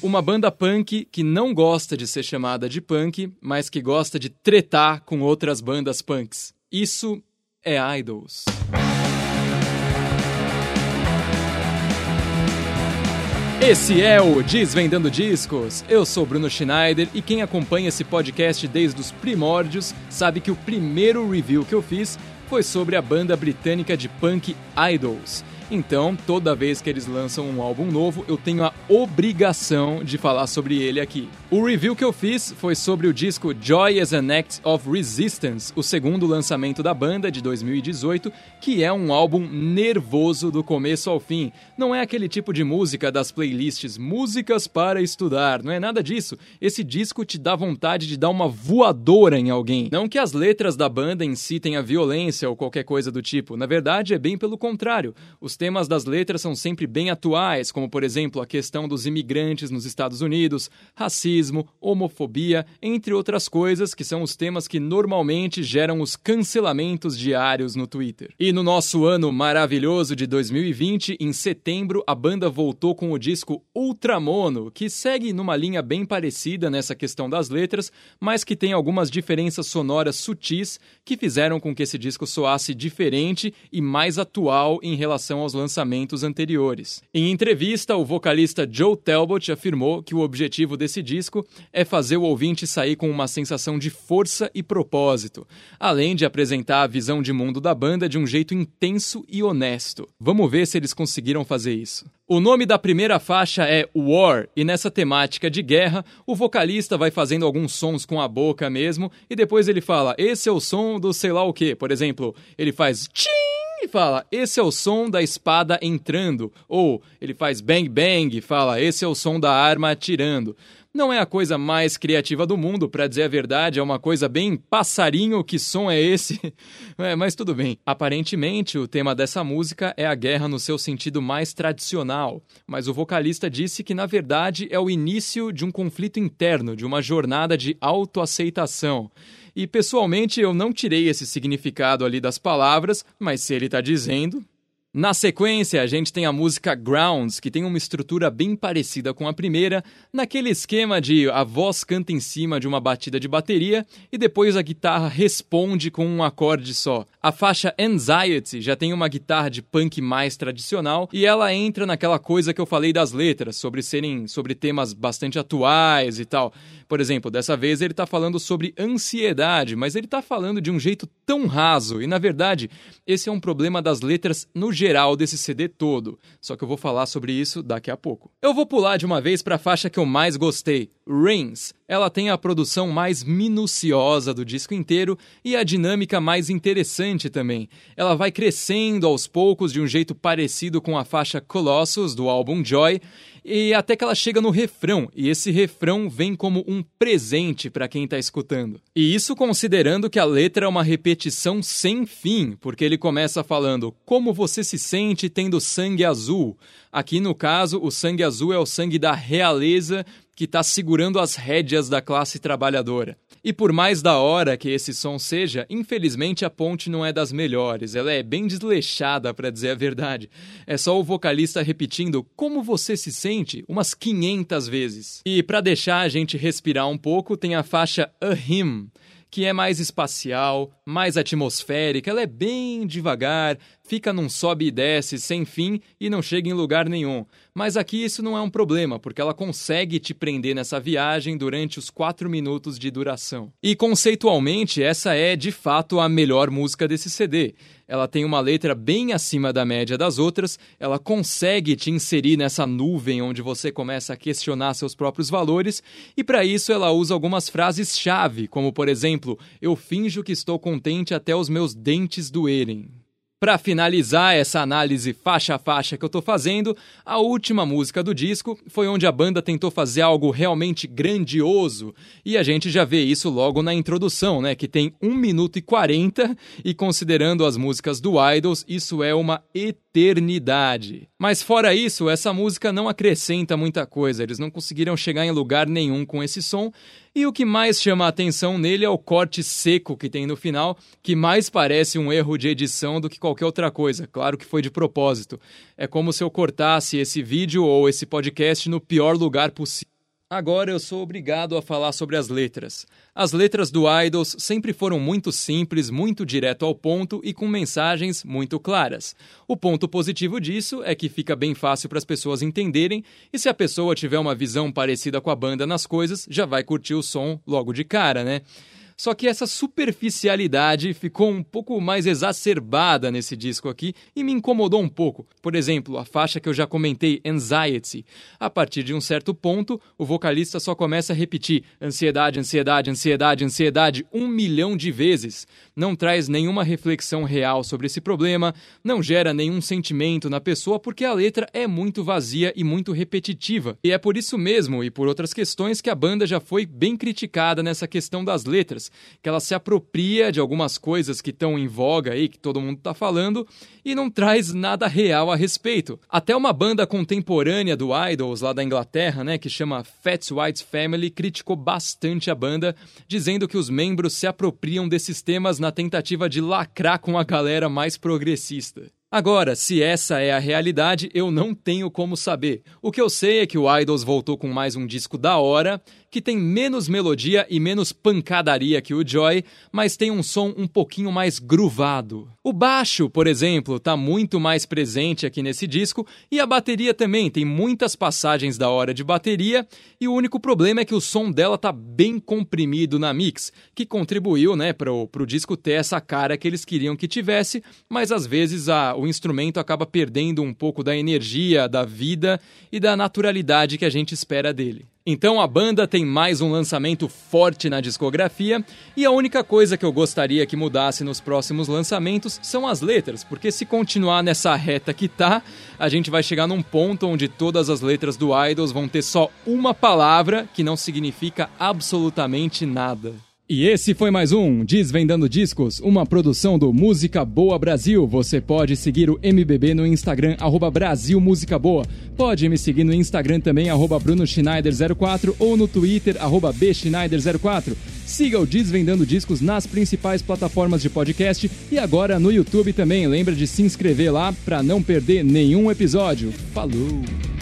Uma banda punk que não gosta de ser chamada de punk, mas que gosta de tretar com outras bandas punks. Isso é Idols. Esse é o Desvendando Discos. Eu sou Bruno Schneider e quem acompanha esse podcast desde os primórdios sabe que o primeiro review que eu fiz foi sobre a banda britânica de punk Idols. Então, toda vez que eles lançam um álbum novo, eu tenho a obrigação de falar sobre ele aqui. O review que eu fiz foi sobre o disco Joy as an Act of Resistance, o segundo lançamento da banda de 2018, que é um álbum nervoso do começo ao fim. Não é aquele tipo de música das playlists músicas para estudar, não é nada disso. Esse disco te dá vontade de dar uma voadora em alguém. Não que as letras da banda incitem a violência ou qualquer coisa do tipo, na verdade é bem pelo contrário. Os temas das letras são sempre bem atuais, como por exemplo a questão dos imigrantes nos Estados Unidos, racismo, homofobia, entre outras coisas que são os temas que normalmente geram os cancelamentos diários no Twitter. E no nosso ano maravilhoso de 2020, em setembro, a banda voltou com o disco Ultramono, que segue numa linha bem parecida nessa questão das letras, mas que tem algumas diferenças sonoras sutis que fizeram com que esse disco soasse diferente e mais atual em relação aos lançamentos anteriores. Em entrevista, o vocalista Joe Talbot afirmou que o objetivo desse disco é fazer o ouvinte sair com uma sensação de força e propósito, além de apresentar a visão de mundo da banda de um jeito intenso e honesto. Vamos ver se eles conseguiram fazer isso. O nome da primeira faixa é War, e nessa temática de guerra, o vocalista vai fazendo alguns sons com a boca mesmo, e depois ele fala: Esse é o som do sei lá o que. Por exemplo, ele faz tchim e fala: Esse é o som da espada entrando. Ou ele faz bang bang e fala: Esse é o som da arma atirando. Não é a coisa mais criativa do mundo, para dizer a verdade, é uma coisa bem passarinho, que som é esse? é, mas tudo bem. Aparentemente, o tema dessa música é a guerra no seu sentido mais tradicional, mas o vocalista disse que na verdade é o início de um conflito interno, de uma jornada de autoaceitação. E pessoalmente eu não tirei esse significado ali das palavras, mas se ele está dizendo, na sequência, a gente tem a música Grounds, que tem uma estrutura bem parecida com a primeira, naquele esquema de a voz canta em cima de uma batida de bateria e depois a guitarra responde com um acorde só. A faixa Anxiety já tem uma guitarra de punk mais tradicional e ela entra naquela coisa que eu falei das letras, sobre serem sobre temas bastante atuais e tal. Por exemplo, dessa vez ele está falando sobre ansiedade, mas ele está falando de um jeito tão raso e na verdade esse é um problema das letras no geral desse CD todo, só que eu vou falar sobre isso daqui a pouco. Eu vou pular de uma vez para a faixa que eu mais gostei, Rains. Ela tem a produção mais minuciosa do disco inteiro e a dinâmica mais interessante também. Ela vai crescendo aos poucos de um jeito parecido com a faixa Colossus do álbum Joy e até que ela chega no refrão, e esse refrão vem como um presente para quem está escutando. E isso considerando que a letra é uma repetição sem fim, porque ele começa falando como você se sente tendo sangue azul. Aqui no caso, o sangue azul é o sangue da realeza que está segurando as rédeas da classe trabalhadora. E por mais da hora que esse som seja, infelizmente a ponte não é das melhores. Ela é bem desleixada, para dizer a verdade. É só o vocalista repetindo como você se sente umas 500 vezes. E para deixar a gente respirar um pouco, tem a faixa A Hymn que é mais espacial, mais atmosférica, ela é bem devagar, fica num sobe e desce sem fim e não chega em lugar nenhum. Mas aqui isso não é um problema, porque ela consegue te prender nessa viagem durante os 4 minutos de duração. E conceitualmente, essa é de fato a melhor música desse CD. Ela tem uma letra bem acima da média das outras, ela consegue te inserir nessa nuvem onde você começa a questionar seus próprios valores, e para isso ela usa algumas frases-chave, como por exemplo: Eu finjo que estou contente até os meus dentes doerem. Para finalizar essa análise faixa a faixa que eu estou fazendo, a última música do disco foi onde a banda tentou fazer algo realmente grandioso. E a gente já vê isso logo na introdução, né? Que tem 1 minuto e 40, e considerando as músicas do Idols, isso é uma eternidade eternidade. Mas fora isso, essa música não acrescenta muita coisa, eles não conseguiram chegar em lugar nenhum com esse som, e o que mais chama a atenção nele é o corte seco que tem no final, que mais parece um erro de edição do que qualquer outra coisa. Claro que foi de propósito. É como se eu cortasse esse vídeo ou esse podcast no pior lugar possível. Agora eu sou obrigado a falar sobre as letras. As letras do Idols sempre foram muito simples, muito direto ao ponto e com mensagens muito claras. O ponto positivo disso é que fica bem fácil para as pessoas entenderem, e se a pessoa tiver uma visão parecida com a banda nas coisas, já vai curtir o som logo de cara, né? Só que essa superficialidade ficou um pouco mais exacerbada nesse disco aqui e me incomodou um pouco. Por exemplo, a faixa que eu já comentei, Anxiety. A partir de um certo ponto, o vocalista só começa a repetir ansiedade, ansiedade, ansiedade, ansiedade um milhão de vezes. Não traz nenhuma reflexão real sobre esse problema, não gera nenhum sentimento na pessoa porque a letra é muito vazia e muito repetitiva. E é por isso mesmo e por outras questões que a banda já foi bem criticada nessa questão das letras que ela se apropria de algumas coisas que estão em voga aí, que todo mundo está falando, e não traz nada real a respeito. Até uma banda contemporânea do Idols lá da Inglaterra, né, que chama Fats White Family, criticou bastante a banda, dizendo que os membros se apropriam desses temas na tentativa de lacrar com a galera mais progressista. Agora, se essa é a realidade, eu não tenho como saber. O que eu sei é que o Idols voltou com mais um disco da hora, que tem menos melodia e menos pancadaria que o Joy, mas tem um som um pouquinho mais gruvado. O baixo, por exemplo, está muito mais presente aqui nesse disco e a bateria também tem muitas passagens da hora de bateria e o único problema é que o som dela tá bem comprimido na mix, que contribuiu, né, pro, pro disco ter essa cara que eles queriam que tivesse, mas às vezes a, o instrumento acaba perdendo um pouco da energia, da vida e da naturalidade que a gente espera dele. Então a banda tem mais um lançamento forte na discografia e a única coisa que eu gostaria que mudasse nos próximos lançamentos são as letras, porque se continuar nessa reta que tá, a gente vai chegar num ponto onde todas as letras do Idols vão ter só uma palavra que não significa absolutamente nada. E esse foi mais um Desvendando Discos, uma produção do Música Boa Brasil. Você pode seguir o MBB no Instagram, arroba Brasil Música Boa. Pode me seguir no Instagram também, arroba Bruno Schneider04 ou no Twitter, arroba Bschneider04. Siga o Desvendando Discos nas principais plataformas de podcast e agora no YouTube também. Lembra de se inscrever lá para não perder nenhum episódio. Falou!